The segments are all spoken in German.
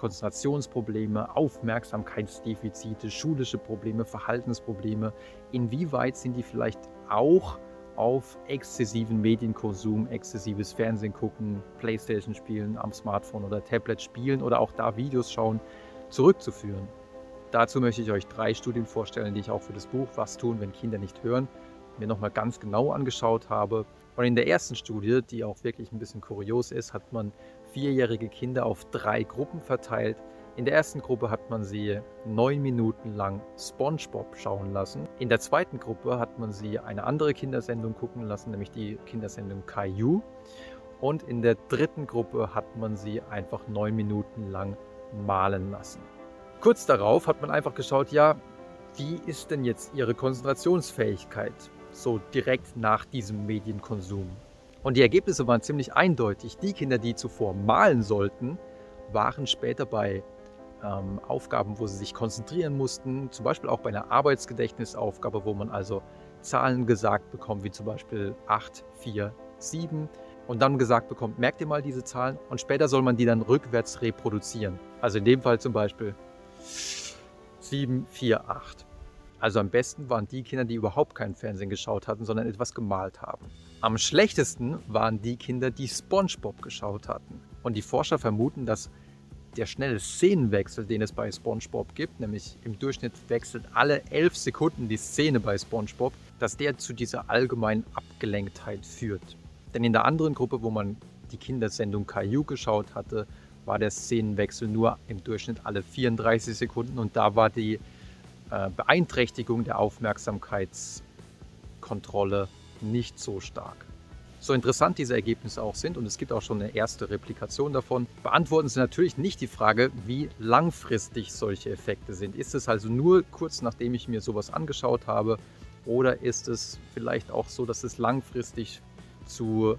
Konzentrationsprobleme, Aufmerksamkeitsdefizite, schulische Probleme, Verhaltensprobleme. Inwieweit sind die vielleicht auch auf exzessiven Medienkonsum, exzessives Fernsehen gucken, Playstation spielen, am Smartphone oder Tablet spielen oder auch da Videos schauen, zurückzuführen. Dazu möchte ich euch drei Studien vorstellen, die ich auch für das Buch Was tun, wenn Kinder nicht hören, mir nochmal ganz genau angeschaut habe. Und in der ersten Studie, die auch wirklich ein bisschen kurios ist, hat man vierjährige Kinder auf drei Gruppen verteilt. In der ersten Gruppe hat man sie neun Minuten lang SpongeBob schauen lassen. In der zweiten Gruppe hat man sie eine andere Kindersendung gucken lassen, nämlich die Kindersendung Caillou. Und in der dritten Gruppe hat man sie einfach neun Minuten lang malen lassen. Kurz darauf hat man einfach geschaut, ja, wie ist denn jetzt ihre Konzentrationsfähigkeit so direkt nach diesem Medienkonsum? Und die Ergebnisse waren ziemlich eindeutig. Die Kinder, die zuvor malen sollten, waren später bei ähm, Aufgaben, wo sie sich konzentrieren mussten, zum Beispiel auch bei einer Arbeitsgedächtnisaufgabe, wo man also Zahlen gesagt bekommt, wie zum Beispiel 8, 4, 7 und dann gesagt bekommt, merkt ihr mal diese Zahlen und später soll man die dann rückwärts reproduzieren. Also in dem Fall zum Beispiel 7, 4, 8. Also am besten waren die Kinder, die überhaupt keinen Fernsehen geschaut hatten, sondern etwas gemalt haben. Am schlechtesten waren die Kinder, die SpongeBob geschaut hatten. Und die Forscher vermuten, dass der schnelle Szenenwechsel, den es bei SpongeBob gibt, nämlich im Durchschnitt wechselt alle elf Sekunden die Szene bei SpongeBob, dass der zu dieser allgemeinen Abgelenktheit führt. Denn in der anderen Gruppe, wo man die Kindersendung Caillou geschaut hatte, war der Szenenwechsel nur im Durchschnitt alle 34 Sekunden und da war die Beeinträchtigung der Aufmerksamkeitskontrolle nicht so stark. So interessant diese Ergebnisse auch sind und es gibt auch schon eine erste Replikation davon, beantworten sie natürlich nicht die Frage, wie langfristig solche Effekte sind. Ist es also nur kurz nachdem ich mir sowas angeschaut habe oder ist es vielleicht auch so, dass es langfristig zu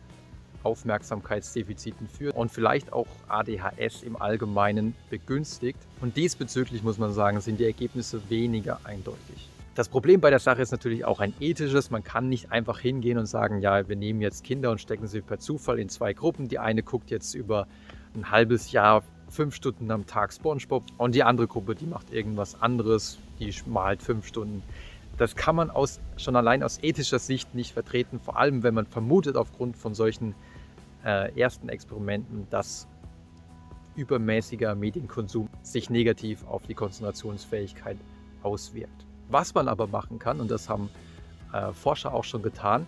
Aufmerksamkeitsdefiziten führt und vielleicht auch ADHS im Allgemeinen begünstigt. Und diesbezüglich muss man sagen, sind die Ergebnisse weniger eindeutig. Das Problem bei der Sache ist natürlich auch ein ethisches. Man kann nicht einfach hingehen und sagen, ja, wir nehmen jetzt Kinder und stecken sie per Zufall in zwei Gruppen. Die eine guckt jetzt über ein halbes Jahr fünf Stunden am Tag SpongeBob und die andere Gruppe, die macht irgendwas anderes, die malt fünf Stunden. Das kann man aus, schon allein aus ethischer Sicht nicht vertreten, vor allem wenn man vermutet aufgrund von solchen äh, ersten Experimenten, dass übermäßiger Medienkonsum sich negativ auf die Konzentrationsfähigkeit auswirkt. Was man aber machen kann, und das haben äh, Forscher auch schon getan,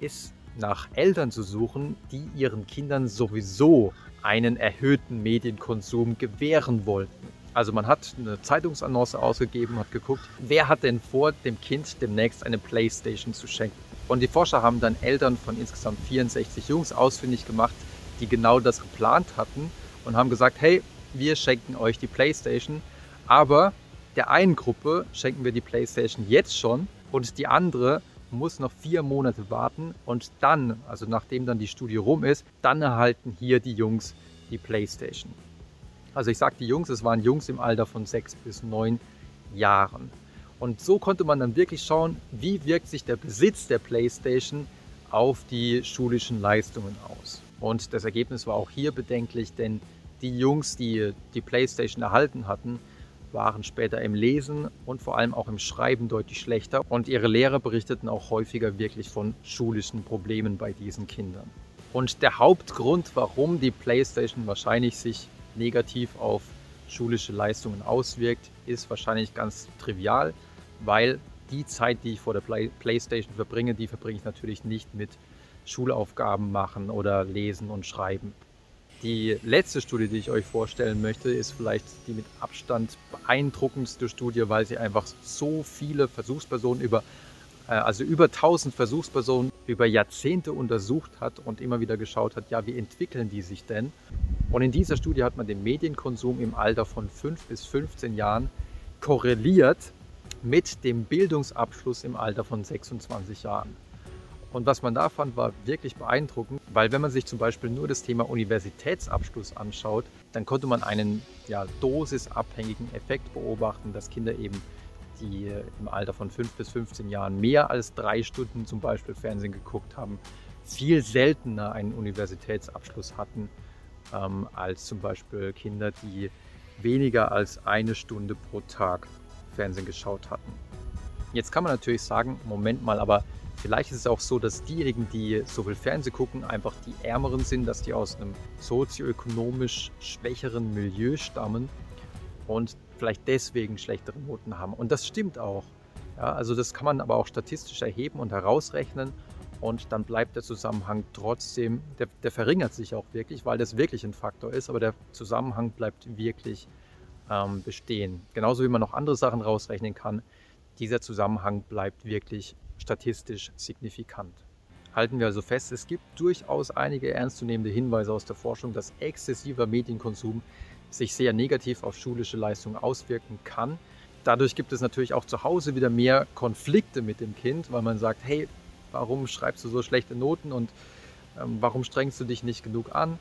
ist nach Eltern zu suchen, die ihren Kindern sowieso einen erhöhten Medienkonsum gewähren wollten. Also man hat eine Zeitungsannonce ausgegeben, hat geguckt, wer hat denn vor, dem Kind demnächst eine Playstation zu schenken. Und die Forscher haben dann Eltern von insgesamt 64 Jungs ausfindig gemacht, die genau das geplant hatten und haben gesagt, hey, wir schenken euch die Playstation, aber der einen Gruppe schenken wir die PlayStation jetzt schon und die andere muss noch vier Monate warten und dann, also nachdem dann die Studie rum ist, dann erhalten hier die Jungs die PlayStation. Also ich sage die Jungs, es waren Jungs im Alter von sechs bis neun Jahren. Und so konnte man dann wirklich schauen, wie wirkt sich der Besitz der PlayStation auf die schulischen Leistungen aus. Und das Ergebnis war auch hier bedenklich, denn die Jungs, die die PlayStation erhalten hatten, waren später im Lesen und vor allem auch im Schreiben deutlich schlechter und ihre Lehrer berichteten auch häufiger wirklich von schulischen Problemen bei diesen Kindern. Und der Hauptgrund, warum die PlayStation wahrscheinlich sich negativ auf schulische Leistungen auswirkt, ist wahrscheinlich ganz trivial, weil die Zeit, die ich vor der Play PlayStation verbringe, die verbringe ich natürlich nicht mit Schulaufgaben machen oder lesen und schreiben. Die letzte Studie, die ich euch vorstellen möchte, ist vielleicht die mit Abstand beeindruckendste Studie, weil sie einfach so viele Versuchspersonen über, äh, also über 1000 Versuchspersonen über Jahrzehnte untersucht hat und immer wieder geschaut hat, ja, wie entwickeln die sich denn? Und in dieser Studie hat man den Medienkonsum im Alter von 5 bis 15 Jahren korreliert mit dem Bildungsabschluss im Alter von 26 Jahren. Und was man da fand, war wirklich beeindruckend, weil wenn man sich zum Beispiel nur das Thema Universitätsabschluss anschaut, dann konnte man einen ja, dosisabhängigen Effekt beobachten, dass Kinder eben, die im Alter von 5 bis 15 Jahren mehr als drei Stunden zum Beispiel Fernsehen geguckt haben, viel seltener einen Universitätsabschluss hatten ähm, als zum Beispiel Kinder, die weniger als eine Stunde pro Tag Fernsehen geschaut hatten. Jetzt kann man natürlich sagen, Moment mal, aber vielleicht ist es auch so, dass diejenigen, die so viel Fernsehen gucken, einfach die Ärmeren sind, dass die aus einem sozioökonomisch schwächeren Milieu stammen und vielleicht deswegen schlechtere Noten haben. Und das stimmt auch. Ja, also das kann man aber auch statistisch erheben und herausrechnen und dann bleibt der Zusammenhang trotzdem, der, der, verringert sich auch wirklich, weil das wirklich ein Faktor ist, aber der Zusammenhang bleibt wirklich ähm, bestehen. Genauso wie man noch andere Sachen rausrechnen kann, dieser Zusammenhang bleibt wirklich statistisch signifikant. Halten wir also fest, es gibt durchaus einige ernstzunehmende Hinweise aus der Forschung, dass exzessiver Medienkonsum sich sehr negativ auf schulische Leistungen auswirken kann. Dadurch gibt es natürlich auch zu Hause wieder mehr Konflikte mit dem Kind, weil man sagt, hey, warum schreibst du so schlechte Noten und ähm, warum strengst du dich nicht genug an?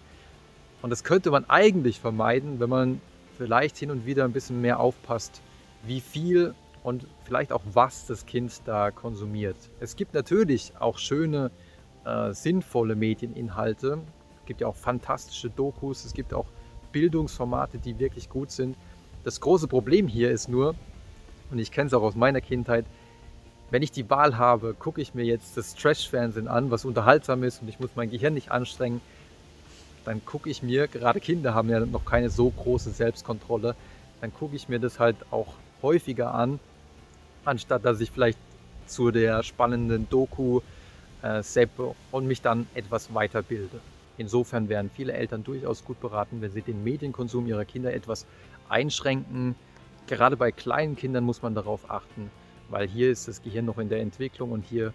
Und das könnte man eigentlich vermeiden, wenn man vielleicht hin und wieder ein bisschen mehr aufpasst, wie viel und vielleicht auch was das Kind da konsumiert. Es gibt natürlich auch schöne, äh, sinnvolle Medieninhalte. Es gibt ja auch fantastische Dokus, es gibt auch Bildungsformate, die wirklich gut sind. Das große Problem hier ist nur, und ich kenne es auch aus meiner Kindheit, wenn ich die Wahl habe, gucke ich mir jetzt das Trash-Fernsehen an, was unterhaltsam ist und ich muss mein Gehirn nicht anstrengen, dann gucke ich mir, gerade Kinder haben ja noch keine so große Selbstkontrolle, dann gucke ich mir das halt auch häufiger an, anstatt dass ich vielleicht zu der spannenden Doku äh, seppe und mich dann etwas weiterbilde. Insofern wären viele Eltern durchaus gut beraten, wenn sie den Medienkonsum ihrer Kinder etwas einschränken. Gerade bei kleinen Kindern muss man darauf achten, weil hier ist das Gehirn noch in der Entwicklung und hier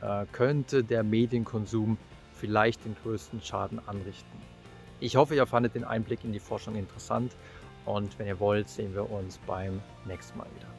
äh, könnte der Medienkonsum vielleicht den größten Schaden anrichten. Ich hoffe, ihr fandet den Einblick in die Forschung interessant und wenn ihr wollt, sehen wir uns beim nächsten Mal wieder.